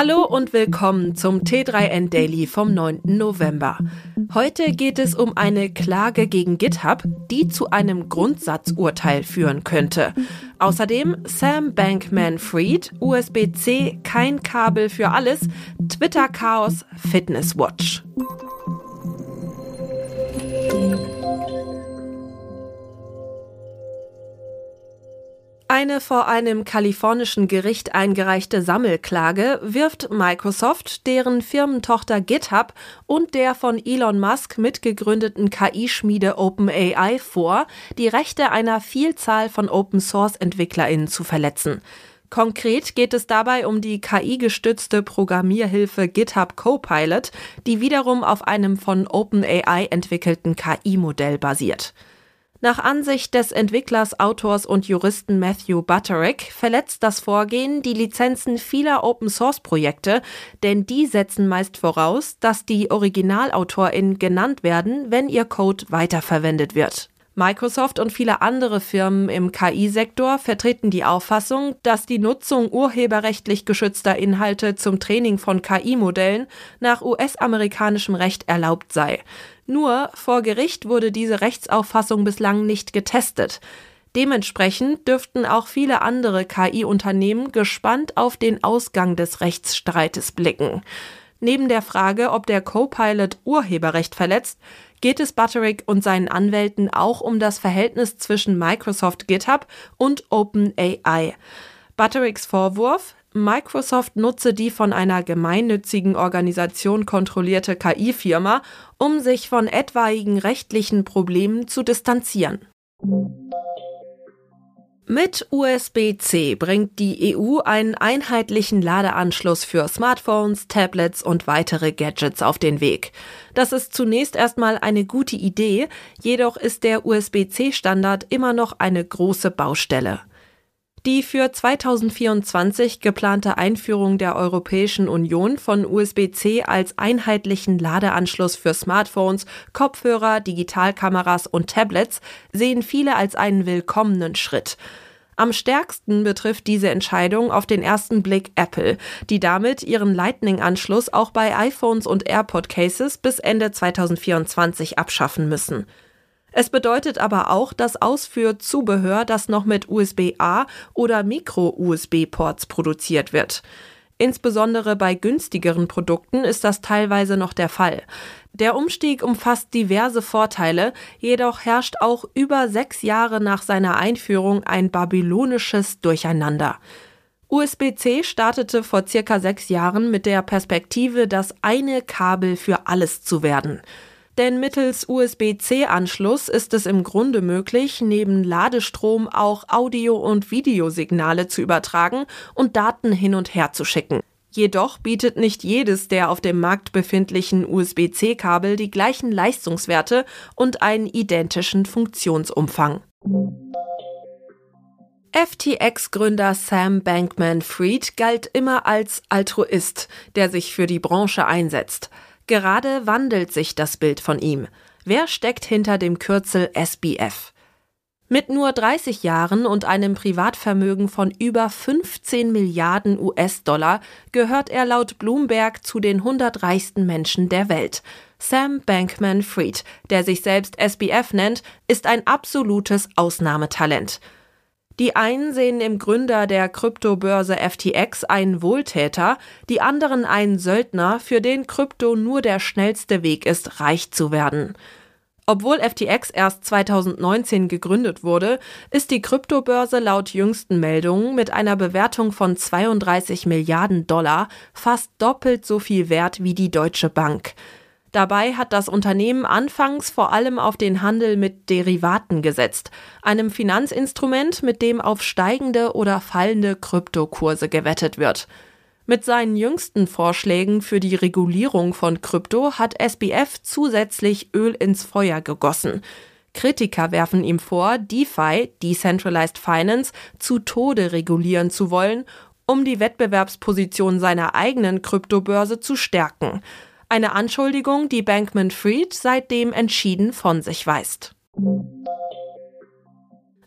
Hallo und willkommen zum T3N Daily vom 9. November. Heute geht es um eine Klage gegen GitHub, die zu einem Grundsatzurteil führen könnte. Außerdem Sam Bankman-Fried, USB-C, kein Kabel für alles, Twitter-Chaos, Fitness-Watch. Eine vor einem kalifornischen Gericht eingereichte Sammelklage wirft Microsoft, deren Firmentochter GitHub und der von Elon Musk mitgegründeten KI-Schmiede OpenAI vor, die Rechte einer Vielzahl von Open-Source-EntwicklerInnen zu verletzen. Konkret geht es dabei um die KI-gestützte Programmierhilfe GitHub Copilot, die wiederum auf einem von OpenAI entwickelten KI-Modell basiert. Nach Ansicht des Entwicklers, Autors und Juristen Matthew Butterick verletzt das Vorgehen die Lizenzen vieler Open-Source-Projekte, denn die setzen meist voraus, dass die OriginalautorInnen genannt werden, wenn ihr Code weiterverwendet wird. Microsoft und viele andere Firmen im KI-Sektor vertreten die Auffassung, dass die Nutzung urheberrechtlich geschützter Inhalte zum Training von KI-Modellen nach US-amerikanischem Recht erlaubt sei. Nur vor Gericht wurde diese Rechtsauffassung bislang nicht getestet. Dementsprechend dürften auch viele andere KI-Unternehmen gespannt auf den Ausgang des Rechtsstreites blicken. Neben der Frage, ob der Copilot Urheberrecht verletzt, geht es Butterick und seinen Anwälten auch um das Verhältnis zwischen Microsoft GitHub und OpenAI. Buttericks Vorwurf, Microsoft nutze die von einer gemeinnützigen Organisation kontrollierte KI-Firma, um sich von etwaigen rechtlichen Problemen zu distanzieren. Mit USB-C bringt die EU einen einheitlichen Ladeanschluss für Smartphones, Tablets und weitere Gadgets auf den Weg. Das ist zunächst erstmal eine gute Idee, jedoch ist der USB-C-Standard immer noch eine große Baustelle. Die für 2024 geplante Einführung der Europäischen Union von USB-C als einheitlichen Ladeanschluss für Smartphones, Kopfhörer, Digitalkameras und Tablets sehen viele als einen willkommenen Schritt. Am stärksten betrifft diese Entscheidung auf den ersten Blick Apple, die damit ihren Lightning-Anschluss auch bei iPhones und AirPod-Cases bis Ende 2024 abschaffen müssen. Es bedeutet aber auch das Ausführzubehör, das noch mit USB-A oder Micro-USB-Ports produziert wird. Insbesondere bei günstigeren Produkten ist das teilweise noch der Fall. Der Umstieg umfasst diverse Vorteile, jedoch herrscht auch über sechs Jahre nach seiner Einführung ein babylonisches Durcheinander. USB-C startete vor circa sechs Jahren mit der Perspektive, das eine Kabel für alles zu werden denn mittels USB-C-Anschluss ist es im Grunde möglich, neben Ladestrom auch Audio- und Videosignale zu übertragen und Daten hin und her zu schicken. Jedoch bietet nicht jedes der auf dem Markt befindlichen USB-C-Kabel die gleichen Leistungswerte und einen identischen Funktionsumfang. FTX-Gründer Sam Bankman-Fried galt immer als Altruist, der sich für die Branche einsetzt. Gerade wandelt sich das Bild von ihm. Wer steckt hinter dem Kürzel SBF? Mit nur 30 Jahren und einem Privatvermögen von über 15 Milliarden US-Dollar gehört er laut Bloomberg zu den 100 reichsten Menschen der Welt. Sam Bankman-Fried, der sich selbst SBF nennt, ist ein absolutes Ausnahmetalent. Die einen sehen im Gründer der Kryptobörse FTX einen Wohltäter, die anderen einen Söldner, für den Krypto nur der schnellste Weg ist, reich zu werden. Obwohl FTX erst 2019 gegründet wurde, ist die Kryptobörse laut jüngsten Meldungen mit einer Bewertung von 32 Milliarden Dollar fast doppelt so viel wert wie die Deutsche Bank. Dabei hat das Unternehmen anfangs vor allem auf den Handel mit Derivaten gesetzt, einem Finanzinstrument, mit dem auf steigende oder fallende Kryptokurse gewettet wird. Mit seinen jüngsten Vorschlägen für die Regulierung von Krypto hat SBF zusätzlich Öl ins Feuer gegossen. Kritiker werfen ihm vor, DeFi, Decentralized Finance, zu Tode regulieren zu wollen, um die Wettbewerbsposition seiner eigenen Kryptobörse zu stärken. Eine Anschuldigung, die Bankman-Fried seitdem entschieden von sich weist.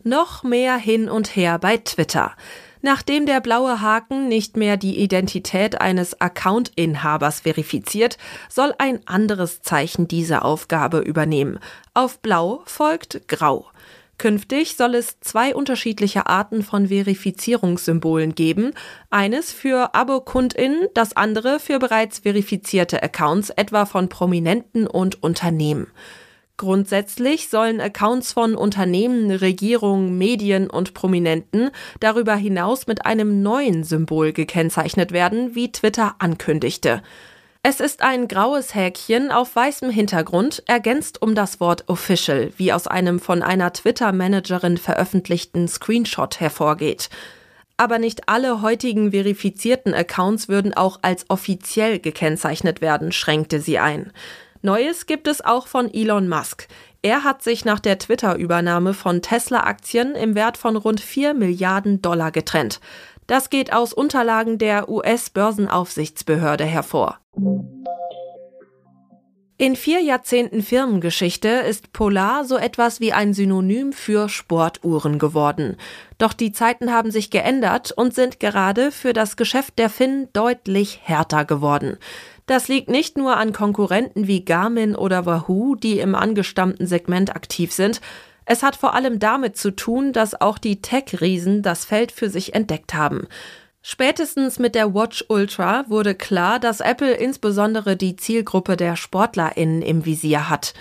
Noch mehr hin und her bei Twitter. Nachdem der blaue Haken nicht mehr die Identität eines Account-Inhabers verifiziert, soll ein anderes Zeichen diese Aufgabe übernehmen. Auf Blau folgt Grau. Künftig soll es zwei unterschiedliche Arten von Verifizierungssymbolen geben. Eines für Abo-KundInnen, das andere für bereits verifizierte Accounts, etwa von Prominenten und Unternehmen. Grundsätzlich sollen Accounts von Unternehmen, Regierungen, Medien und Prominenten darüber hinaus mit einem neuen Symbol gekennzeichnet werden, wie Twitter ankündigte. Es ist ein graues Häkchen auf weißem Hintergrund, ergänzt um das Wort official, wie aus einem von einer Twitter-Managerin veröffentlichten Screenshot hervorgeht. Aber nicht alle heutigen verifizierten Accounts würden auch als offiziell gekennzeichnet werden, schränkte sie ein. Neues gibt es auch von Elon Musk. Er hat sich nach der Twitter-Übernahme von Tesla-Aktien im Wert von rund 4 Milliarden Dollar getrennt. Das geht aus Unterlagen der US-Börsenaufsichtsbehörde hervor. In vier Jahrzehnten Firmengeschichte ist Polar so etwas wie ein Synonym für Sportuhren geworden. Doch die Zeiten haben sich geändert und sind gerade für das Geschäft der Finn deutlich härter geworden. Das liegt nicht nur an Konkurrenten wie Garmin oder Wahoo, die im angestammten Segment aktiv sind, es hat vor allem damit zu tun, dass auch die Tech-Riesen das Feld für sich entdeckt haben. Spätestens mit der Watch Ultra wurde klar, dass Apple insbesondere die Zielgruppe der SportlerInnen im Visier hat.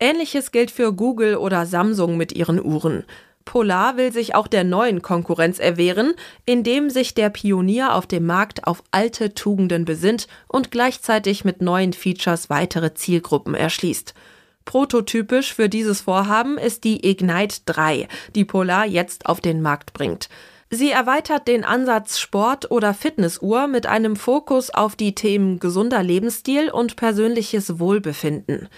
Ähnliches gilt für Google oder Samsung mit ihren Uhren. Polar will sich auch der neuen Konkurrenz erwehren, indem sich der Pionier auf dem Markt auf alte Tugenden besinnt und gleichzeitig mit neuen Features weitere Zielgruppen erschließt. Prototypisch für dieses Vorhaben ist die Ignite 3, die Polar jetzt auf den Markt bringt. Sie erweitert den Ansatz Sport- oder Fitnessuhr mit einem Fokus auf die Themen gesunder Lebensstil und persönliches Wohlbefinden.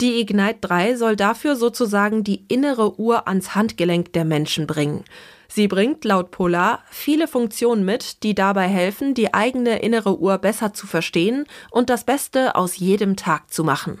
Die Ignite 3 soll dafür sozusagen die innere Uhr ans Handgelenk der Menschen bringen. Sie bringt laut Polar viele Funktionen mit, die dabei helfen, die eigene innere Uhr besser zu verstehen und das Beste aus jedem Tag zu machen.